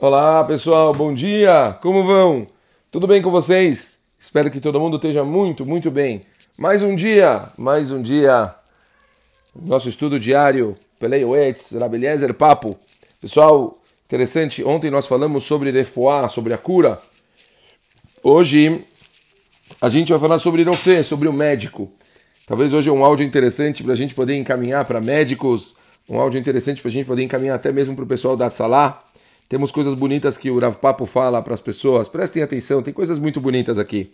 Olá pessoal, bom dia! Como vão? Tudo bem com vocês? Espero que todo mundo esteja muito, muito bem. Mais um dia, mais um dia. Nosso estudo diário, Pelei Oetz, Rabeliezer Papo. Pessoal, interessante, ontem nós falamos sobre Refoá, sobre a cura. Hoje a gente vai falar sobre Irofê, sobre o médico. Talvez hoje é um áudio interessante para a gente poder encaminhar para médicos, um áudio interessante para a gente poder encaminhar até mesmo para o pessoal da Tzalá temos coisas bonitas que o Rav Papo fala para as pessoas. Prestem atenção, tem coisas muito bonitas aqui.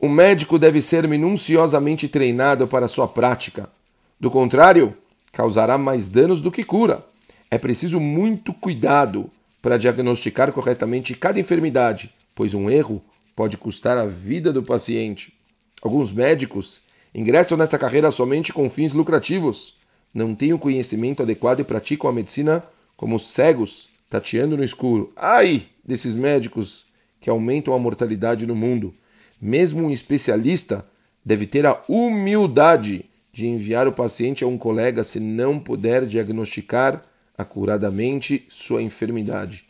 O médico deve ser minuciosamente treinado para sua prática. Do contrário, causará mais danos do que cura. É preciso muito cuidado para diagnosticar corretamente cada enfermidade, pois um erro pode custar a vida do paciente. Alguns médicos ingressam nessa carreira somente com fins lucrativos, não têm o conhecimento adequado e praticam a medicina como cegos tateando no escuro. Ai desses médicos que aumentam a mortalidade no mundo. Mesmo um especialista deve ter a humildade de enviar o paciente a um colega se não puder diagnosticar acuradamente sua enfermidade.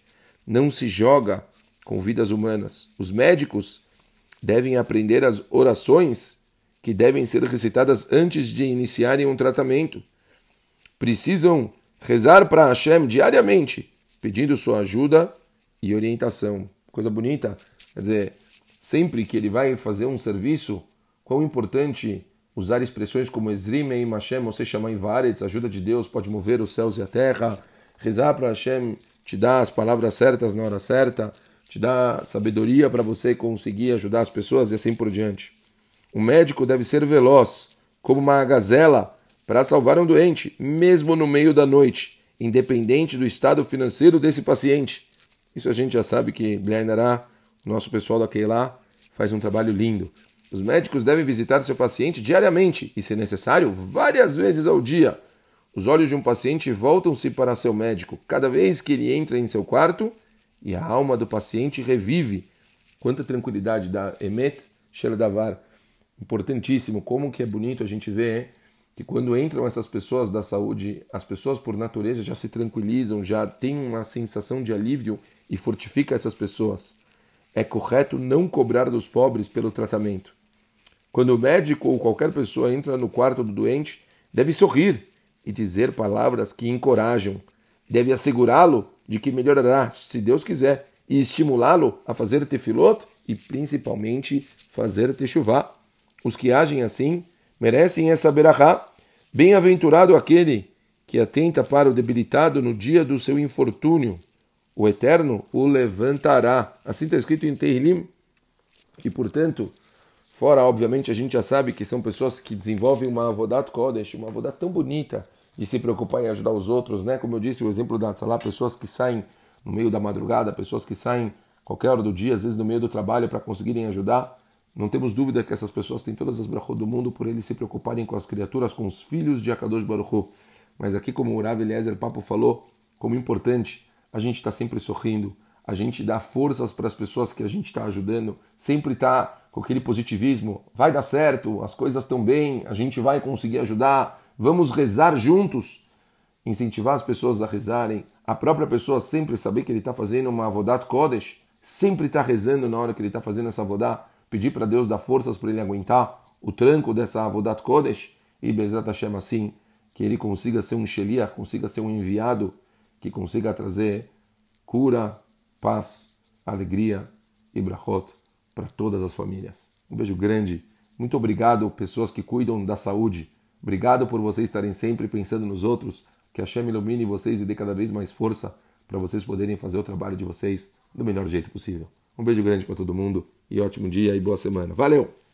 Não se joga com vidas humanas. Os médicos devem aprender as orações que devem ser recitadas antes de iniciarem um tratamento. Precisam rezar para Hashem diariamente pedindo sua ajuda e orientação. Coisa bonita. Quer dizer, sempre que ele vai fazer um serviço, quão importante usar expressões como Ezrime e Hashem, você chama em Varetz, ajuda de Deus pode mover os céus e a terra, rezar para Hashem te dá as palavras certas na hora certa, te dá sabedoria para você conseguir ajudar as pessoas e assim por diante. O médico deve ser veloz, como uma gazela, para salvar um doente, mesmo no meio da noite independente do estado financeiro desse paciente. Isso a gente já sabe que Bliandará, nosso pessoal da Keilah, faz um trabalho lindo. Os médicos devem visitar seu paciente diariamente e, se necessário, várias vezes ao dia. Os olhos de um paciente voltam-se para seu médico cada vez que ele entra em seu quarto e a alma do paciente revive. Quanta tranquilidade da Emet Davar. Importantíssimo, como que é bonito a gente ver hein? Que quando entram essas pessoas da saúde, as pessoas por natureza já se tranquilizam, já têm uma sensação de alívio e fortifica essas pessoas. É correto não cobrar dos pobres pelo tratamento. Quando o médico ou qualquer pessoa entra no quarto do doente, deve sorrir e dizer palavras que encorajam. Deve assegurá-lo de que melhorará, se Deus quiser, e estimulá-lo a fazer tefilot e principalmente fazer techuvá. Os que agem assim merecem essa berachá. Bem-aventurado aquele que atenta para o debilitado no dia do seu infortúnio. O Eterno o levantará. Assim está escrito em Tehillim. E, portanto, fora, obviamente, a gente já sabe que são pessoas que desenvolvem uma avodat kodesh, uma avodat tão bonita de se preocupar em ajudar os outros, né? Como eu disse, o exemplo da Tzalá, pessoas que saem no meio da madrugada, pessoas que saem qualquer hora do dia, às vezes no meio do trabalho, para conseguirem ajudar. Não temos dúvida que essas pessoas têm todas as brachot do mundo por eles se preocuparem com as criaturas, com os filhos de Akadosh Baruch Mas aqui, como o Rav Eliezer Papo falou, como importante, a gente está sempre sorrindo, a gente dá forças para as pessoas que a gente está ajudando, sempre está com aquele positivismo, vai dar certo, as coisas estão bem, a gente vai conseguir ajudar, vamos rezar juntos. Incentivar as pessoas a rezarem, a própria pessoa sempre saber que ele está fazendo uma avodat kodesh, sempre está rezando na hora que ele está fazendo essa avodat, pedir para Deus dar forças para ele aguentar o tranco dessa Avodat Kodesh e Bezat Hashem assim, que ele consiga ser um Sheliach, consiga ser um enviado, que consiga trazer cura, paz, alegria e brachot para todas as famílias. Um beijo grande. Muito obrigado, pessoas que cuidam da saúde. Obrigado por vocês estarem sempre pensando nos outros. Que Hashem ilumine vocês e dê cada vez mais força para vocês poderem fazer o trabalho de vocês do melhor jeito possível. Um beijo grande para todo mundo e ótimo dia e boa semana. Valeu!